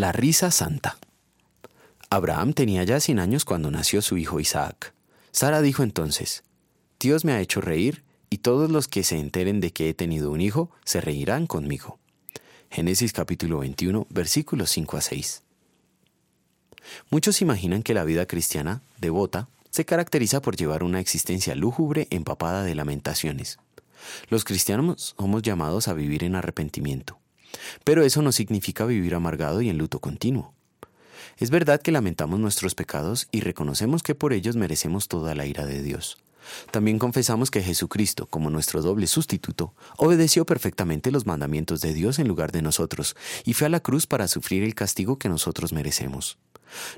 La risa santa. Abraham tenía ya 100 años cuando nació su hijo Isaac. Sara dijo entonces, Dios me ha hecho reír, y todos los que se enteren de que he tenido un hijo se reirán conmigo. Génesis capítulo 21, versículos 5 a 6. Muchos imaginan que la vida cristiana, devota, se caracteriza por llevar una existencia lúgubre empapada de lamentaciones. Los cristianos somos llamados a vivir en arrepentimiento, pero eso no significa vivir amargado y en luto continuo. Es verdad que lamentamos nuestros pecados y reconocemos que por ellos merecemos toda la ira de Dios. También confesamos que Jesucristo, como nuestro doble sustituto, obedeció perfectamente los mandamientos de Dios en lugar de nosotros y fue a la cruz para sufrir el castigo que nosotros merecemos.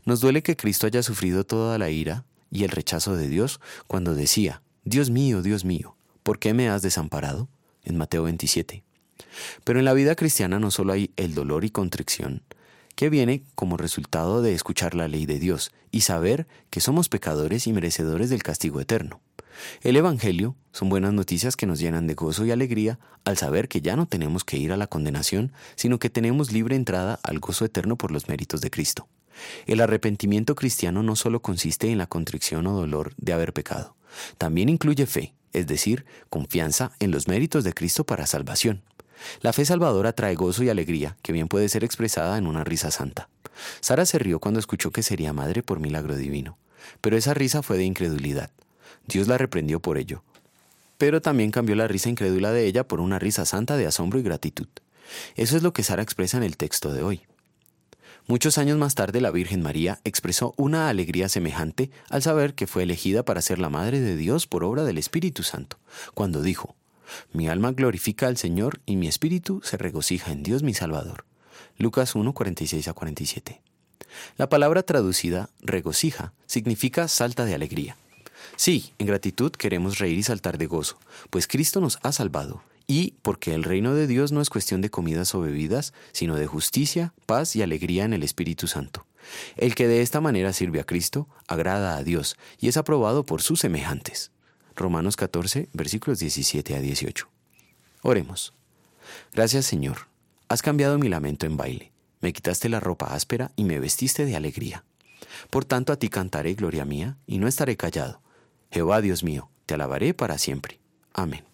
Nos duele que Cristo haya sufrido toda la ira y el rechazo de Dios cuando decía, Dios mío, Dios mío, ¿por qué me has desamparado? en Mateo 27. Pero en la vida cristiana no solo hay el dolor y contrición, que viene como resultado de escuchar la ley de Dios y saber que somos pecadores y merecedores del castigo eterno. El Evangelio son buenas noticias que nos llenan de gozo y alegría al saber que ya no tenemos que ir a la condenación, sino que tenemos libre entrada al gozo eterno por los méritos de Cristo. El arrepentimiento cristiano no solo consiste en la contrición o dolor de haber pecado, también incluye fe, es decir, confianza en los méritos de Cristo para salvación. La fe salvadora trae gozo y alegría, que bien puede ser expresada en una risa santa. Sara se rió cuando escuchó que sería madre por milagro divino, pero esa risa fue de incredulidad. Dios la reprendió por ello. Pero también cambió la risa incrédula de ella por una risa santa de asombro y gratitud. Eso es lo que Sara expresa en el texto de hoy. Muchos años más tarde la Virgen María expresó una alegría semejante al saber que fue elegida para ser la Madre de Dios por obra del Espíritu Santo, cuando dijo, Mi alma glorifica al Señor y mi espíritu se regocija en Dios mi Salvador. Lucas 1, 46 a 47. La palabra traducida regocija significa salta de alegría. Sí, en gratitud queremos reír y saltar de gozo, pues Cristo nos ha salvado, y porque el reino de Dios no es cuestión de comidas o bebidas, sino de justicia, paz y alegría en el Espíritu Santo. El que de esta manera sirve a Cristo, agrada a Dios y es aprobado por sus semejantes. Romanos 14, versículos 17 a 18. Oremos. Gracias Señor, has cambiado mi lamento en baile, me quitaste la ropa áspera y me vestiste de alegría. Por tanto a ti cantaré, gloria mía, y no estaré callado Jehová Dios mío, te alabaré para siempre. Amén.